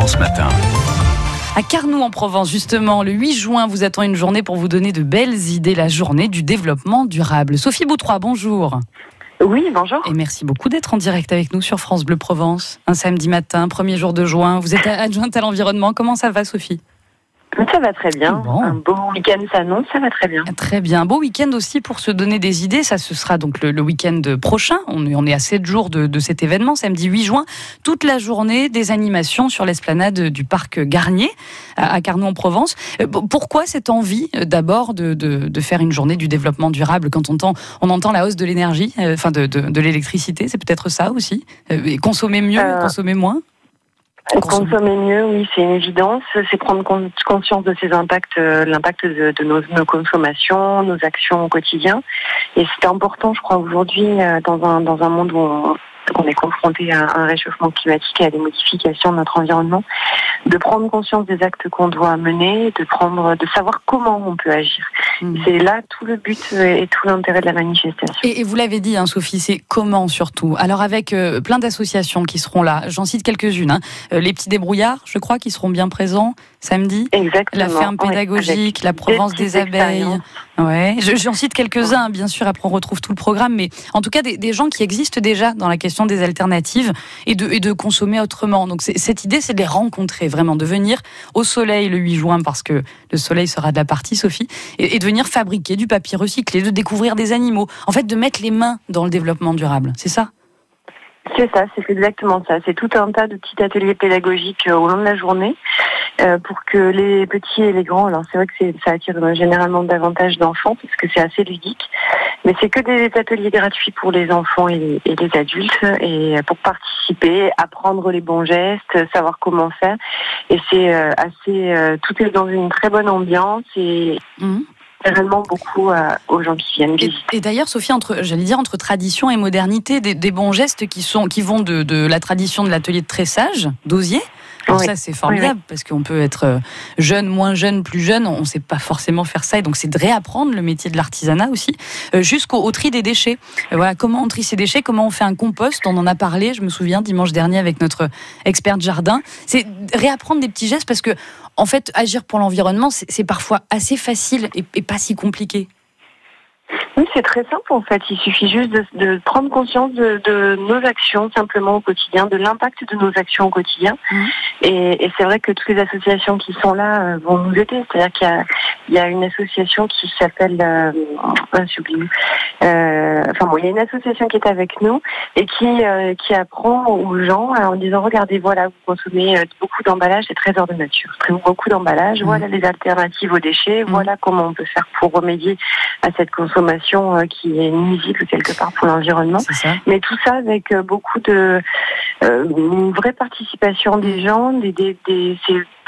Provence Matin. À Carnoux en Provence, justement, le 8 juin vous attend une journée pour vous donner de belles idées, la journée du développement durable. Sophie Boutrois, bonjour. Oui, bonjour. Et merci beaucoup d'être en direct avec nous sur France Bleu Provence. Un samedi matin, premier jour de juin. Vous êtes adjointe à l'environnement. Comment ça va, Sophie? Ça va très bien. Bon. Un beau week-end s'annonce, ça va très bien. Très bien. Un beau week-end aussi pour se donner des idées. Ça, ce sera donc le, le week-end prochain. On, est- on est à 7 jours de, de cet événement, samedi 8 juin. Toute la journée, des animations sur l'esplanade du parc Garnier à, à Carnoux en Provence. Euh, Pourquoi cette envie euh, d'abord de, de- de faire une journée du développement durable quand on entend, on entend la hausse de l'énergie, euh, enfin de, l'électricité? C'est peut-être ça aussi? Euh, Consommer mieux, Euh, consommer moins? Consommer. Consommer mieux, oui, c'est une évidence. C'est prendre con- conscience de ses impacts, euh, l'impact de, de nos, nos consommations, nos actions au quotidien. Et c'est important, je crois, aujourd'hui, euh, dans un, dans un monde où on, on est confronté à un réchauffement climatique et à des modifications de notre environnement, de prendre conscience des actes qu'on doit mener, de prendre, de savoir comment on peut agir. Mm. C'est là tout le but euh, et tout l'intérêt de la manifestation. Et, et vous l'avez dit, hein, Sophie, c'est comment surtout Alors avec euh, plein d'associations qui seront là, j'en cite quelques-unes. hein. Euh, les petits débrouillards, je crois, qui seront bien présents samedi. Exactement. La ferme pédagogique, la Provence petites des abeilles. Ouais, je- j'en cite quelques-uns, hein, bien sûr. Après, on retrouve tout le programme, mais en tout cas, des, des gens qui existent déjà dans la question des alternatives et de, et de consommer autrement. Donc, cette idée, c'est de les rencontrer, vraiment, de venir au soleil le 8 juin, parce que le soleil sera de la partie, Sophie, et, et de venir fabriquer du papier recyclé, de découvrir des animaux. En fait, de mettre les mains dans le développement durable. C'est ça? C'est ça, c'est exactement ça. C'est tout un tas de petits ateliers pédagogiques euh, au long de la journée euh, pour que les petits et les grands, alors c'est vrai que ça attire euh, généralement davantage d'enfants parce que c'est assez ludique, mais c'est que des ateliers gratuits pour les enfants et les, et les adultes et pour participer, apprendre les bons gestes, savoir comment faire. Et c'est assez, tout est dans une très bonne ambiance et Mhm. Réellement beaucoup euh, aux gens qui viennent Et, visiter. et d'ailleurs, Sophie, entre, j'allais dire entre tradition et modernité, des, des bons gestes qui sont, qui vont de, de la tradition de l'atelier de tressage d'osier. Alors Oui. ça, c'est formidable parce qu'on peut être euh, jeune, moins jeune, plus jeune. On ne sait pas forcément faire ça, et donc c'est de réapprendre le métier de l'artisanat aussi, euh, jusqu'au au tri des déchets. Euh, voilà, comment on trie ses déchets, comment on fait un compost. On en a parlé, je me souviens dimanche dernier avec notre expert de jardin. C'est réapprendre des petits gestes parce que, en fait, agir pour l'environnement, c'est c'est parfois assez facile et, et pas si compliqué. Oui, c'est très simple en fait. Il suffit juste de, de prendre conscience de, de nos actions simplement au quotidien, de l'impact de nos actions au quotidien. Mhm. Et, et c'est vrai que toutes les associations qui sont là euh, vont nous aider. C'est-à-dire qu'il y a, il y a une association qui s'appelle, euh, ah. Euh, enfin bon, il y a une association qui est avec nous et qui euh, qui apprend aux gens euh, en disant regardez voilà vous consommez euh, beaucoup d'emballages c'est trésor de nature beaucoup d'emballages Mhm. voilà les alternatives aux déchets Mhm. voilà comment on peut faire pour remédier à cette consommation euh, qui est nuisible quelque part pour l'environnement mais tout ça avec beaucoup de euh, une vraie participation des gens des, des, des-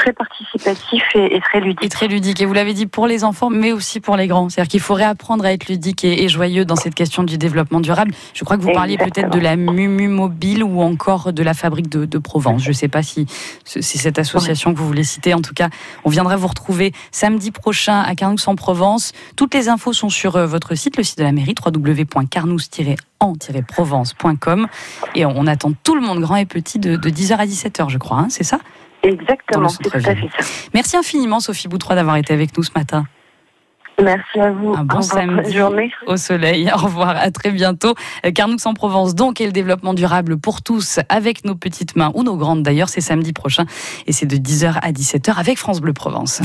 très participatif et, et très Et ludique très ludique. Et vous l'avez dit pour les enfants, mais aussi pour les grands. C'est-à-dire qu'il faut réapprendre à être ludique et, et joyeux dans cette question du développement durable. Je crois que vous parliez peut-être de la Mumu Mobile ou encore de la fabrique de, de Provence. Je ne sais pas si c'est cette association que vous voulez citer. En tout cas, on viendra vous retrouver samedi prochain à Carnoux en Provence. Toutes les infos sont sur euh, votre site, le site de la mairie, www.carnous-en-provence.com. Et on attend tout le monde, grand et petit, de, de 10h à 17h, je crois. hein, c'est ça? Exactement c'est tout à fait ça Merci infiniment, Sophie Boutrois, d'avoir été avec nous ce matin. merci à vous Un bon Au revoir. Bonne samedi. journée Au soleil. Au revoir, à très bientôt. Carnoux en Provence, donc, et le développement durable pour tous, avec nos petites mains, ou nos grandes d'ailleurs, c'est samedi prochain. Et c'est de 10h à 17h avec France Bleu Provence.